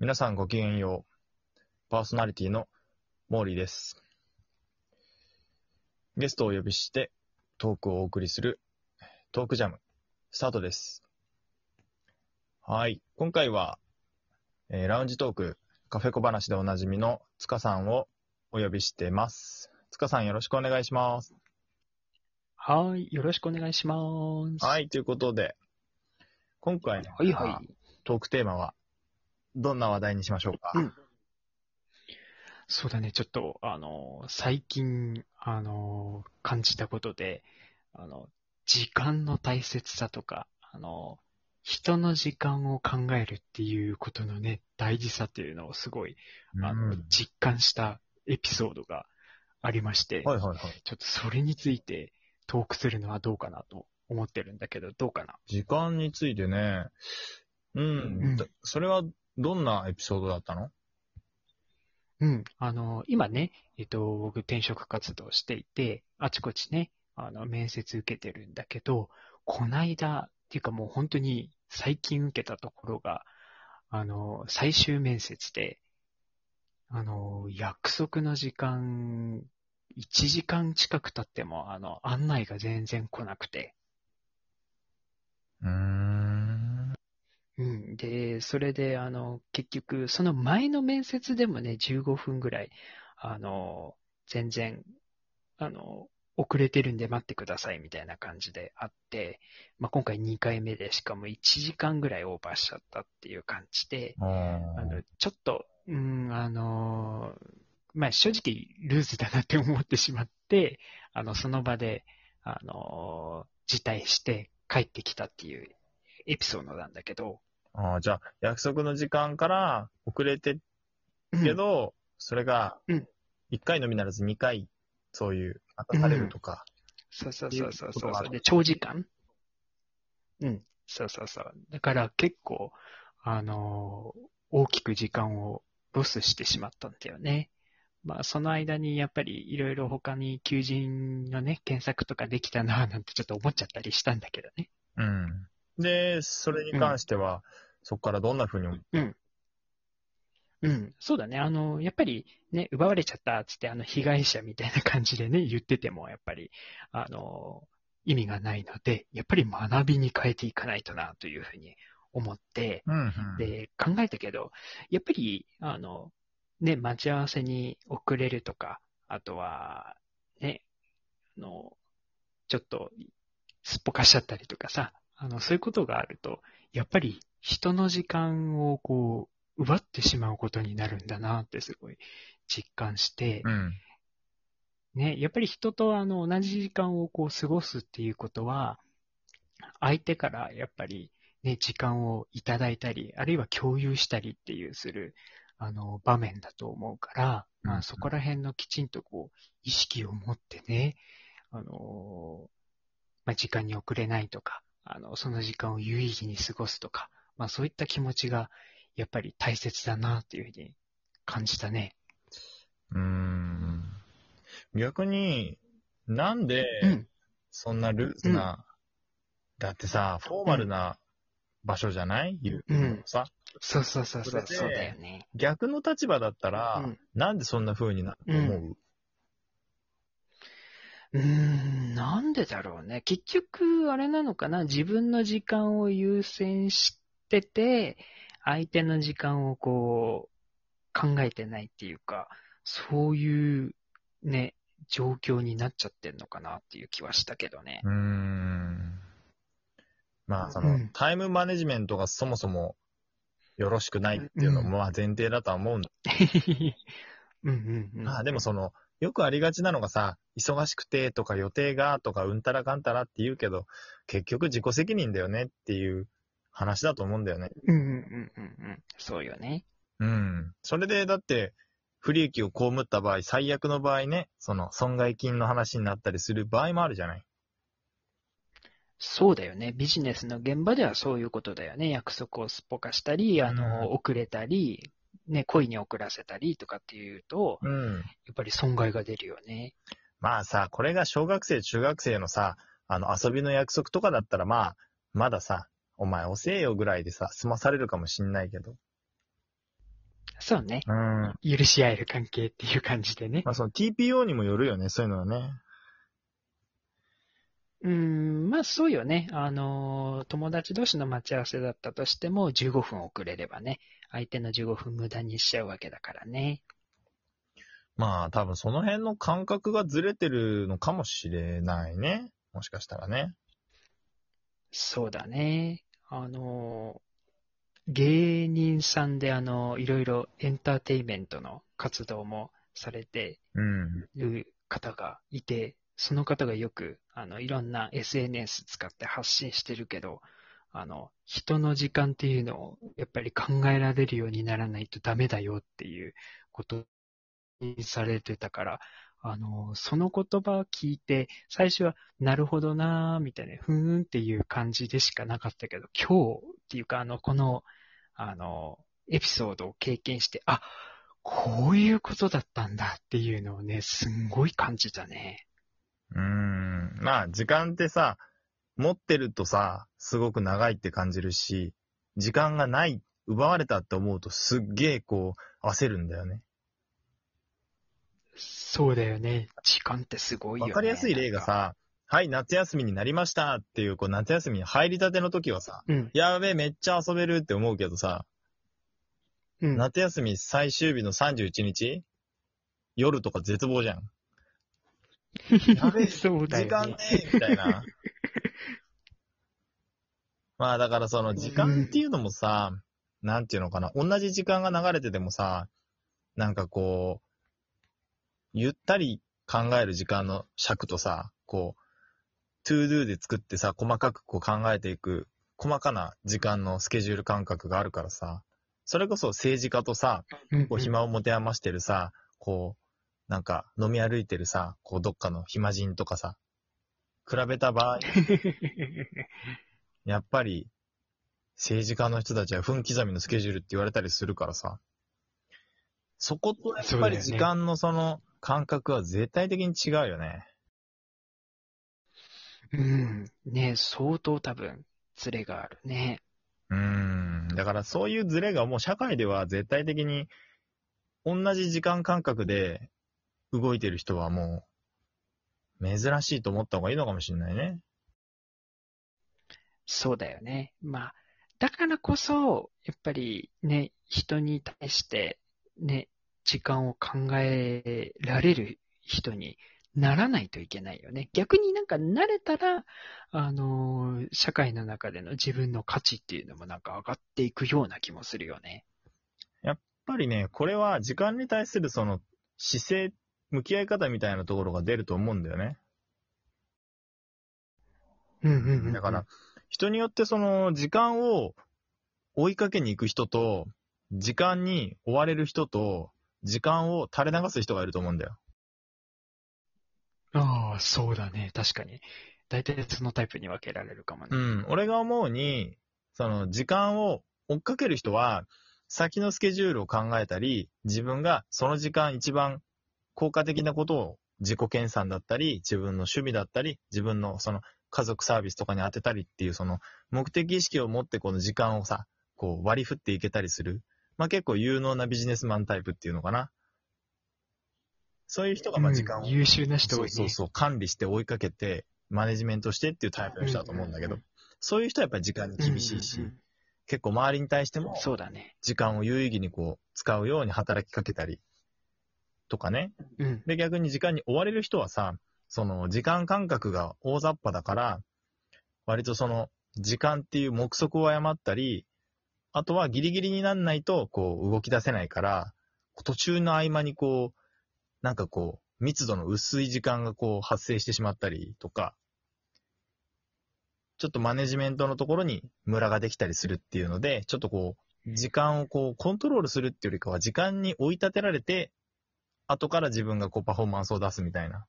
皆さんごきげんよう。パーソナリティのモーリーです。ゲストをお呼びしてトークをお送りするトークジャム、スタートです。はい。今回は、えーラウンジトーク、カフェ小話でおなじみの塚さんをお呼びしてます。塚さんよろしくお願いします。はい。よろしくお願いします。。はいい。ということで、今回のはいはい。トークテーマは、どんな話題にしましょうか？うんそうだね。ちょっと、あの、最近、あの、感じたことで、あの、時間の大切さとか、あの、人の時間を考えるっていうことのね、大事さっていうのをすごい、あの、うん実感したエピソードがありまして、はいはいはい。ちょっとそれについてトークするのはどうかなと思ってるんだけど、どうかな？時間についてね、うん、うんだそれはどんなエピソードだったの？うん。あの、今ね、えっと、僕転職活動していて、あちこちね、あの、面接受けてるんだけど、こないだ、っていうかもう本当に最近受けたところが、あの、最終面接で、あの、約束の時間、1時間近く経っても、あの、案内が全然来なくて、うーん。うん。で、それで、あの、結局、その前の面接でもね、15分ぐらい、あの、全然、あの、遅れてるんで待ってくださいみたいな感じであって、まあ、今回2回目で、しかも1時間ぐらいオーバーしちゃったっていう感じで、ああの、ちょっと、うん、あの、まあ、正直ルーズだなって思ってしまって、あの、その場で、あの、辞退して帰ってきたっていうエピソードなんだけど、あーじゃあ、約束の時間から遅れてけど、それがうん、1回のみならず2回、そういう、待たされるとか。そうそうそうそう。で、長時間？うん。そうそうそう。だから結構、あのー大きく時間をロスしてしまったんだよね。まあ、その間にやっぱりいろいろ他に求人のね、検索とかできたななんてちょっと思っちゃったりしたんだけどね。うん。で、それに関しては、そこからどんな風に思う？うん、そうだね。あの、やっぱりね、奪われちゃったっつって、あの、被害者みたいな感じでね、言ってても、やっぱり、あの、意味がないので、やっぱり学びに変えていかないとな、というふうに思って、うん、うん。で、考えたけど、やっぱり、あの、ね、待ち合わせに遅れるとか、あとは、ね、あの、ちょっと、すっぽかしちゃったりとかさ、あの、そういうことがあると、やっぱり人の時間をこう、奪ってしまうことになるんだなってすごい実感して、うん。ね、やっぱり人とあの同じ時間をこう過ごすっていうことは、相手からやっぱりね、時間をいただいたり、あるいは共有したりっていうする、あの、場面だと思うから、うんまあそこら辺のきちんとこう、意識を持ってね、あの、まあ時間に遅れないとか、あの、その時間を有意義に過ごすとか、まあそういった気持ちが、やっぱり大切だなっていうふうに感じたね。うーん。逆に、なんで、うん。そんなルーズな、だってさ、フォーマルな場所じゃない、言うのさ。そうそうそうそう、それでそうだよね。逆の立場だったら、うんなんでそんな風になると思う、うーん、なんでだろうね。結局、あれなのかな。自分の時間を優先してて、相手の時間をこう、考えてないっていうか、そういうね、状況になっちゃってんのかなっていう気はしたけどね。うーん。まあ、その、うんタイムマネジメントがそもそもよろしくないっていうのも、まあ前提だとは思うんだ。うんうんうん。まあでもその、よくありがちなのがさ、忙しくてとか予定がとかうんたらかんたらって言うけど、結局自己責任だよねっていう話だと思うんだよね。うんうんうんうんうん。そうよね。うん。それでだって、不利益を被った場合、最悪の場合ね、その損害金の話になったりする場合もあるじゃない。そうだよね。ビジネスの現場ではそういうことだよね。約束をすっぽかしたり、あの、うん遅れたり、ね、恋に遅らせたりとかっていうと、うん。やっぱり損害が出るよね。まあさ、これが小学生、中学生のさ、あの遊びの約束とかだったらまあ、まださ、お前遅えよぐらいでさ、済まされるかもしんないけど。そうね。うん。ま許し合える関係っていう感じでね。あその TPO にもよるよね、そういうのはね。うーん、まあそうよね。あのー、友達同士の待ち合わせだったとしても、15分遅れればね、相手の15分無駄にしちゃうわけだからね。まあ多分その辺の感覚がずれてるのかもしれないね。もしかしたらね。そうだね。あのー、芸人さんであの、いろいろエンターテインメントの活動もされてうん。る方がいて、その方がよく、あの、いろんな SNS 使って発信してるけど、あの、人の時間っていうのをやっぱり考えられるようにならないとダメだよっていうことにされてたから、あの、その言葉を聞いて、最初は、なるほどなーみたいな、ふーんっていう感じでしかなかったけど、今日っていうか、あの、この、あの、エピソードを経験して、あ、こういうことだったんだっていうのをね、すんごい感じたね。うーん。まあ時間ってさ、持ってるとさ、すごく長いって感じるし、時間がない、奪われたって思うとすっげえこう、焦るんだよね。そうだよね。時間ってすごいよね。わかりやすい例がさ、はい、夏休みになりましたっていう、こう夏休みに入りたての時はさ、うん。やべえ、めっちゃ遊べるって思うけどさ、うん。夏休み最終日の31日？夜とか絶望じゃん。やべえ、そうだよね。時間ねえみたいな。まあだからその時間っていうのもさ、なんていうのかな、同じ時間が流れててもさ、なんかこう、ゆったり考える時間の尺とさ、こう、 To Do で作ってさ、細かくこう考えていく、細かな時間のスケジュール感覚があるからさ、それこそ政治家とさ、うんこう暇を持て余してるさ、こう、なんか飲み歩いてるさ、こうどっかの暇人とかさ、比べた場合、やっぱり政治家の人たちは分刻みのスケジュールって言われたりするからさ、そことやっぱり時間のその感覚は絶対的に違うよね。うん。ね相当多分、ズレがあるね。うーん。だからそういうズレがもう社会では絶対的に同じ時間感覚で動いてる人はもう珍しいと思った方がいいのかもしれないね。そうだよね。まあ、だからこそ、やっぱりね、人に対して、ね、時間を考えられる人にならないといけないよね。逆になんか慣れたら、あのー社会の中での自分の価値っていうのもなんか上がっていくような気もするよね。やっぱりね、これは時間に対するその姿勢、向き合い方みたいなところが出ると思うんだよね。うんうんうんうんだから、人によってその時間を追いかけに行く人と、時間に追われる人と、時間を垂れ流す人がいると思うんだよ。ああ、そうだね。確かに。大体そのタイプに分けられるかもね。うん。俺が思うに、その時間を追っかける人は、先のスケジュールを考えたり、自分がその時間一番効果的なことを自己研鑽だったり、自分の趣味だったり、自分のその家族サービスとかに当てたりっていうその目的意識を持ってこの時間をさ、こう割り振っていけたりする。まあ結構有能なビジネスマンタイプっていうのかな。そういう人がまあ時間を、うん優秀な人多いね。そうそう管理して追いかけて、マネジメントしてっていうタイプの人だと思うんだけど、うんうんそういう人はやっぱり時間に厳しいし、うんうん結構周りに対してうんもそうだね。時間を有意義にこう使うように働きかけたりとかね。うん。で、逆に時間に追われる人はさ、その時間感覚が大雑把だから、割とその時間っていう目測を誤ったり、あとはギリギリになんないとこう動き出せないから、途中の合間にこう、なんかこう、密度の薄い時間がこう発生してしまったりとか、ちょっとマネジメントのところにムラができたりするっていうので、ちょっとこう、時間をこうコントロールするっていうよりかは時間に追い立てられて、後から自分がこうパフォーマンスを出すみたいな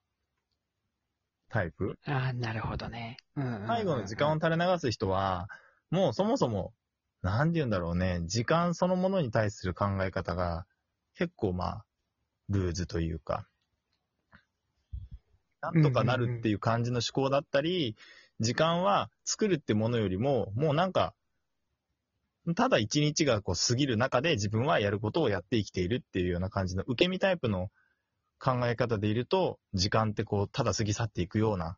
タイプ？ああ、なるほどね。うんうんうんうん最後の時間を垂れ流す人は、もうそもそも、なんて言うんだろうね、時間そのものに対する考え方が結構まあ、ルーズというか、なんとかなるっていう感じの思考だったり、時間は作るってものよりも、もうなんか、ただ一日がこう過ぎる中で自分はやることをやって生きているっていうような感じの受け身タイプの考え方でいると、時間ってこう、ただ過ぎ去っていくような、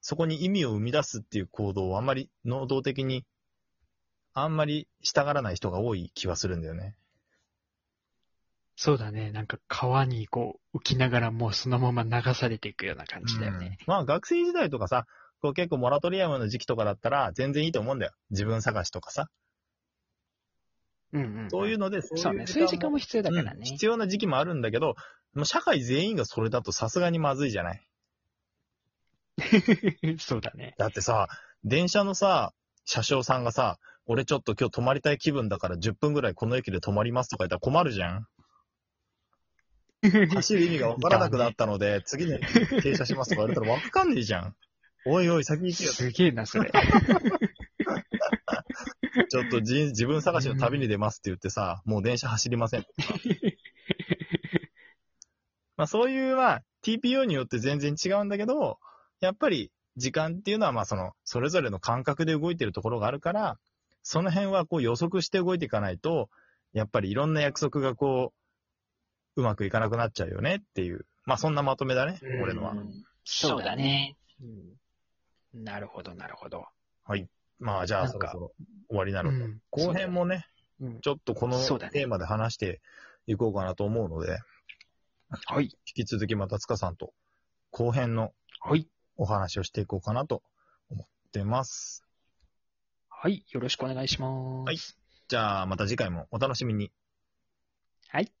そこに意味を生み出すっていう行動をあんまり能動的に、あんまりしたがらない人が多い気はするんだよね。そうだね。なんか川にこう浮きながらもうそのまま流されていくような感じだよね。うんまあ学生時代とかさ、こう結構モラトリアムの時期とかだったら全然いいと思うんだよ。自分探しとかさ。うんうん。そういうので、そういう時間も必要だからね。うん必要な時期もあるんだけど、もう社会全員がそれだとさすがにまずいじゃない？そうだね。だってさ、電車のさ、車掌さんがさ、俺ちょっと今日泊まりたい気分だから10分ぐらいこの駅で泊まりますとか言ったら困るじゃん。走る意味がわからなくなったので、次に停車しますとか言われたらわかんねえじゃん。おいおい、先行けよ。すげえな、それ。ちょっとじ自分探しの旅に出ますって言ってさ、もう電車走りません。まあそういう、まあ TPO によって全然違うんだけど、やっぱり時間っていうのはまあその、それぞれの感覚で動いてるところがあるから、その辺はこう予測して動いていかないと、やっぱりいろんな約束がこう、うまくいかなくなっちゃうよねっていう。まあそんなまとめだね、俺のは。うんそうだね。うんなるほど、なるほど。まあじゃあそろそろ終わりなので、うん後編もね、うんちょっとこのテーマで話していこうかなと思うので、はい。引き続きまた塚さんと後編のはい。お話をしていこうかなと思ってます。はい。よろしくお願いします。はいじゃあまた次回もお楽しみに。はい。